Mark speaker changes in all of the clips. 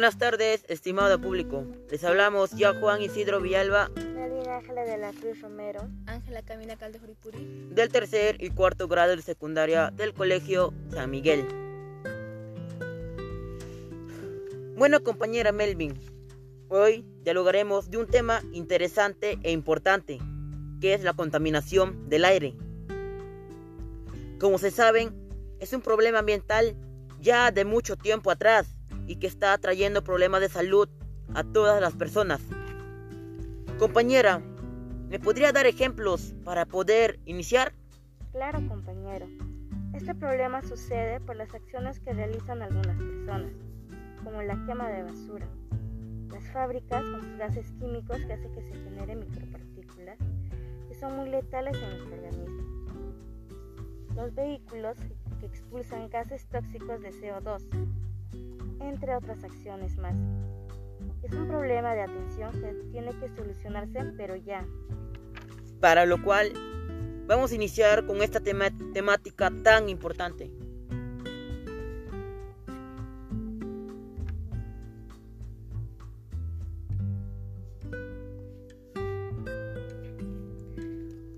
Speaker 1: Buenas tardes, estimado público. Les hablamos ya Juan Isidro Villalba.
Speaker 2: Melvin Ángela de la Cruz Romero.
Speaker 3: Ángela Camila Caldejuripuri.
Speaker 1: Del tercer y cuarto grado de secundaria del Colegio San Miguel. Bueno, compañera Melvin, hoy dialogaremos de un tema interesante e importante, que es la contaminación del aire. Como se saben, es un problema ambiental ya de mucho tiempo atrás y que está trayendo problemas de salud a todas las personas. Compañera, ¿me podría dar ejemplos para poder iniciar?
Speaker 2: Claro, compañero. Este problema sucede por las acciones que realizan algunas personas, como la quema de basura, las fábricas con sus gases químicos que hacen que se generen micropartículas que son muy letales en nuestro organismo, los vehículos que expulsan gases tóxicos de CO2, entre otras acciones más. Es un problema de atención que tiene que solucionarse, pero ya.
Speaker 1: Para lo cual, vamos a iniciar con esta temática tan importante.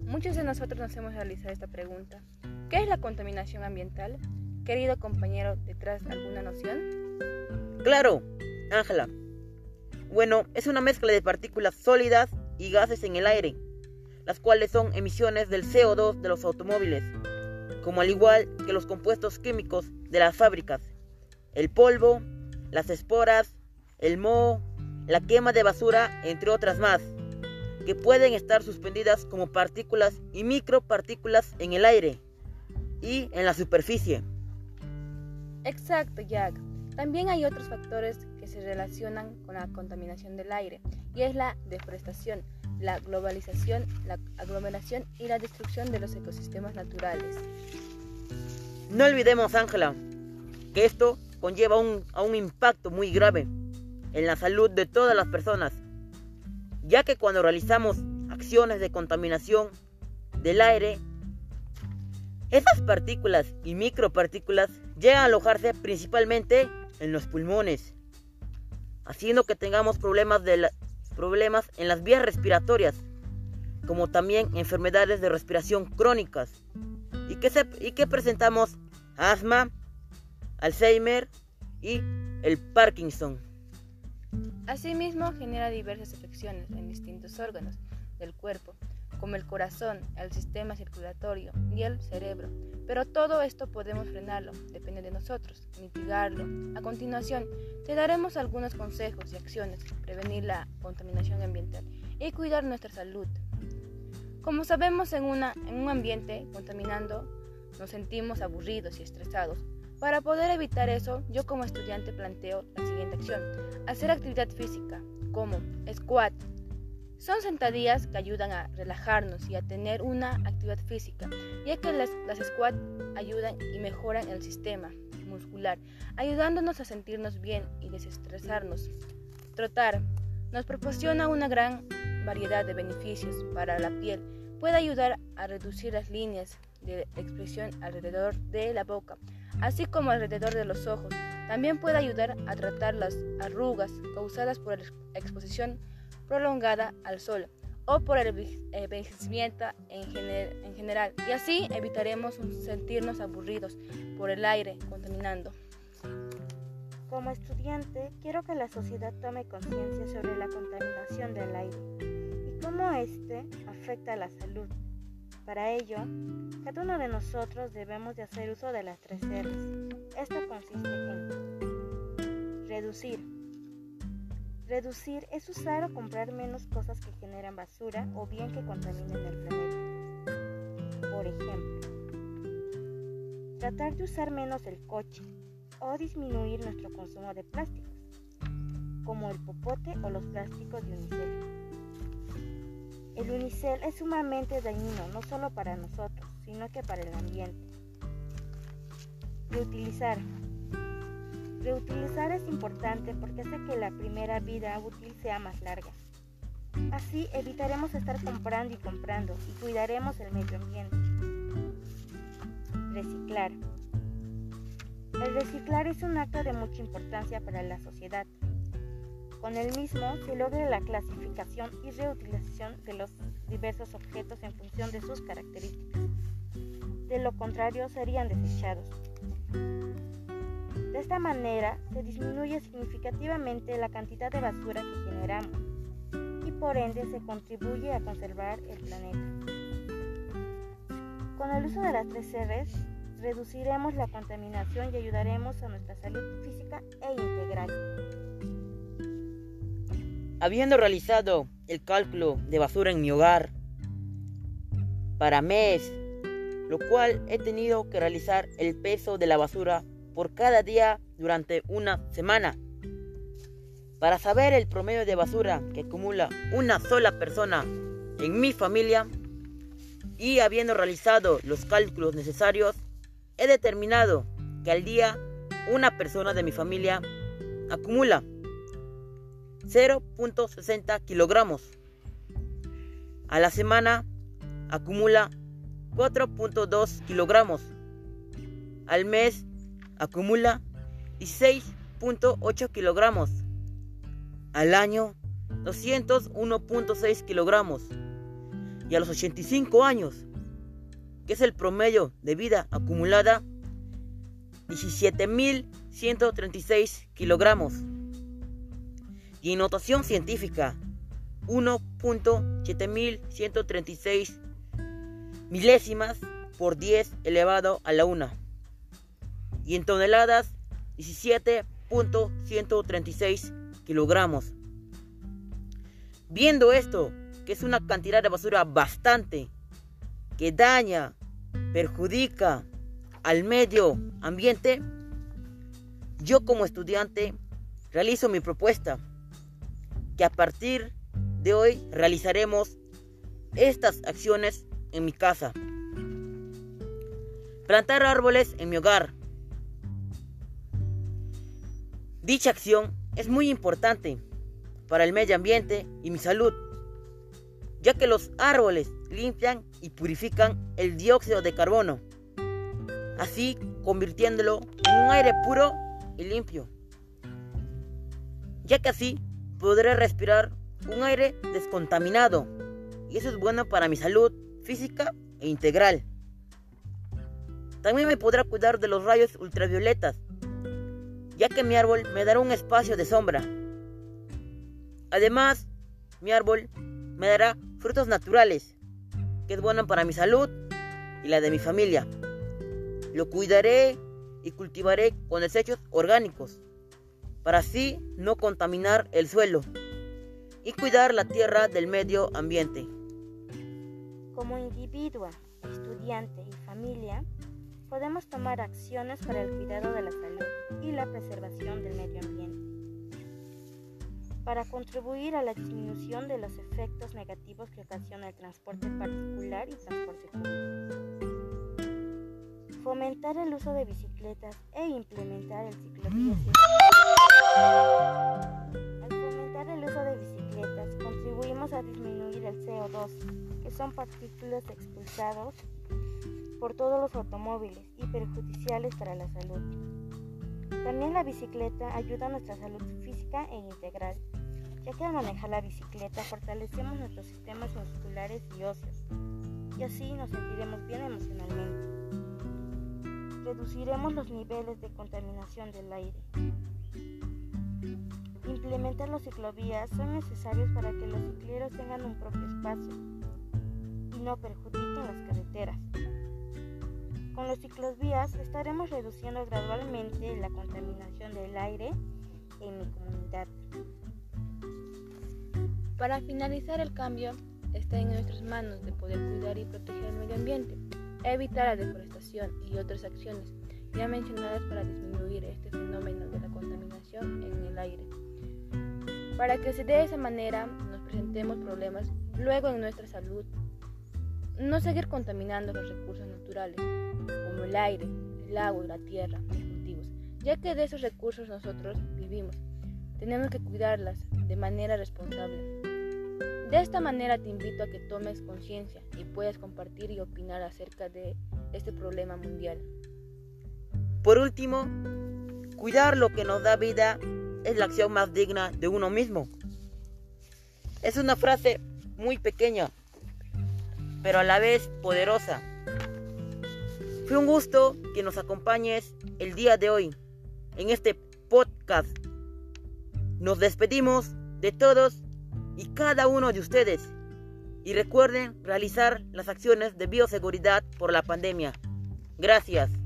Speaker 3: Muchos de nosotros nos hemos realizado esta pregunta. ¿Qué es la contaminación ambiental? Querido compañero, ¿detrás alguna noción?
Speaker 1: Claro, Ángela. Bueno, es una mezcla de partículas sólidas y gases en el aire, las cuales son emisiones del CO2 de los automóviles, como al igual que los compuestos químicos de las fábricas, el polvo, las esporas, el moho, la quema de basura, entre otras más, que pueden estar suspendidas como partículas y micropartículas en el aire y en la superficie.
Speaker 3: Exacto, Jack. También hay otros factores que se relacionan con la contaminación del aire y es la deforestación, la globalización, la aglomeración y la destrucción de los ecosistemas naturales.
Speaker 1: No olvidemos, Ángela, que esto conlleva un, a un impacto muy grave en la salud de todas las personas, ya que cuando realizamos acciones de contaminación del aire, esas partículas y micropartículas llegan a alojarse principalmente en los pulmones, haciendo que tengamos problemas, de problemas en las vías respiratorias, como también enfermedades de respiración crónicas, y que, y que presentamos asma, Alzheimer y el Parkinson.
Speaker 3: Asimismo, genera diversas afecciones en distintos órganos del cuerpo, como el corazón, el sistema circulatorio y el cerebro. Pero todo esto podemos frenarlo, depende de nosotros, mitigarlo. A continuación, te daremos algunos consejos y acciones para prevenir la contaminación ambiental y cuidar nuestra salud. Como sabemos, en, una, en un ambiente contaminando, nos sentimos aburridos y estresados. Para poder evitar eso, yo como estudiante planteo la siguiente acción. Hacer actividad física, como squat, son sentadillas que ayudan a relajarnos y a tener una actividad física, ya que las, las squats ayudan y mejoran el sistema muscular, ayudándonos a sentirnos bien y desestresarnos. Trotar nos proporciona una gran variedad de beneficios para la piel. Puede ayudar a reducir las líneas de expresión alrededor de la boca, así como alrededor de los ojos. También puede ayudar a tratar las arrugas causadas por la exposición prolongada al sol o por el envejecimiento en, en general y así evitaremos sentirnos aburridos por el aire contaminando.
Speaker 2: Como estudiante, quiero que la sociedad tome conciencia sobre la contaminación del aire y cómo éste afecta a la salud. Para ello, cada uno de nosotros debemos de hacer uso de las tres R's. Esto consiste en reducir, Reducir es usar o comprar menos cosas que generan basura o bien que contaminen el planeta. Por ejemplo, tratar de usar menos el coche o disminuir nuestro consumo de plásticos, como el popote o los plásticos de unicel. El unicel es sumamente dañino no solo para nosotros, sino que para el ambiente. Reutilizar Reutilizar es importante porque hace que la primera vida útil sea más larga. Así evitaremos estar comprando y comprando y cuidaremos el medio ambiente. Reciclar. El reciclar es un acto de mucha importancia para la sociedad, Con el mismo se logra la clasificación y reutilización de los diversos objetos en función de sus características. De lo contrario, serían desechados. De esta manera, se disminuye significativamente la cantidad de basura que generamos y por ende se contribuye a conservar el planeta. Con el uso de las tres R's, reduciremos la contaminación y ayudaremos a nuestra salud física e integral.
Speaker 1: Habiendo realizado el cálculo de basura en mi hogar para mes, lo cual he tenido que realizar el peso de la basura por cada día durante una semana. Para saber el promedio de basura que acumula una sola persona en mi familia y habiendo realizado los cálculos necesarios, he determinado que al día una persona de mi familia acumula 0.60 kilogramos. A la semana acumula 4.2 kilogramos. Al mes acumula 16.8 kilogramos. Al año 201.6 kilogramos. Y a los 85 años que es el promedio de vida acumulada, 17.136 kilogramos. Y en notación científica, 1.7136 milésimas por 10 elevado a la 1. Y en toneladas, 17.136 kilogramos. Viendo esto, que es una cantidad de basura bastante que daña, perjudica al medio ambiente, yo como estudiante realizo mi propuesta, que a partir de hoy realizaremos estas acciones en mi casa. Plantar árboles en mi hogar. Dicha acción es muy importante para el medio ambiente y mi salud ya que los árboles limpian y purifican el dióxido de carbono, así convirtiéndolo en un aire puro y limpio, ya que así podré respirar un aire descontaminado y eso es bueno para mi salud física e integral. También me podrá cuidar de los rayos ultravioletas, ya que mi árbol me dará un espacio de sombra. Además, mi árbol me dará frutos naturales, que es bueno para mi salud y la de mi familia. Lo cuidaré y cultivaré con desechos orgánicos, para así no contaminar el suelo y cuidar la tierra del medio ambiente.
Speaker 2: Como individuo, estudiante y familia, podemos tomar acciones para el cuidado de la salud y la preservación del medio ambiente para contribuir a la disminución de los efectos negativos que ocasiona el transporte particular y transporte público. Fomentar el uso de bicicletas e implementar el ciclovías. Al fomentar el uso de bicicletas, contribuimos a disminuir el CO2, que son partículas expulsados por todos los automóviles y perjudiciales para la salud. También la bicicleta ayuda a nuestra salud física e integral, ya que al manejar la bicicleta fortalecemos nuestros sistemas musculares y óseos, y así nos sentiremos bien emocionalmente. Reduciremos los niveles de contaminación del aire. Implementar los ciclovías son necesarios para que los cicleros tengan un propio espacio y no perjudiquen las carreteras. Con los ciclovías estaremos reduciendo gradualmente la contaminación del aire en mi comunidad.
Speaker 3: Para finalizar el cambio, está en nuestras manos de poder cuidar y proteger el medio ambiente, evitar la deforestación y otras acciones ya mencionadas para disminuir este fenómeno de la contaminación en el aire. Para que se de esa manera nos presentemos problemas luego en nuestra salud, no seguir contaminando los recursos naturales, como el aire, el agua, la tierra, los cultivos, ya que de esos recursos nosotros vivimos. Tenemos que cuidarlas de manera responsable. De esta manera te invito a que tomes conciencia y puedas compartir y opinar acerca de este problema mundial.
Speaker 1: Por último, cuidar lo que nos da vida es la acción más digna de uno mismo. Es una frase muy pequeña, pero a la vez poderosa. Fue un gusto que nos acompañes el día de hoy en este podcast. Nos despedimos de todos y cada uno de ustedes. Y recuerden realizar las acciones de bioseguridad por la pandemia. Gracias.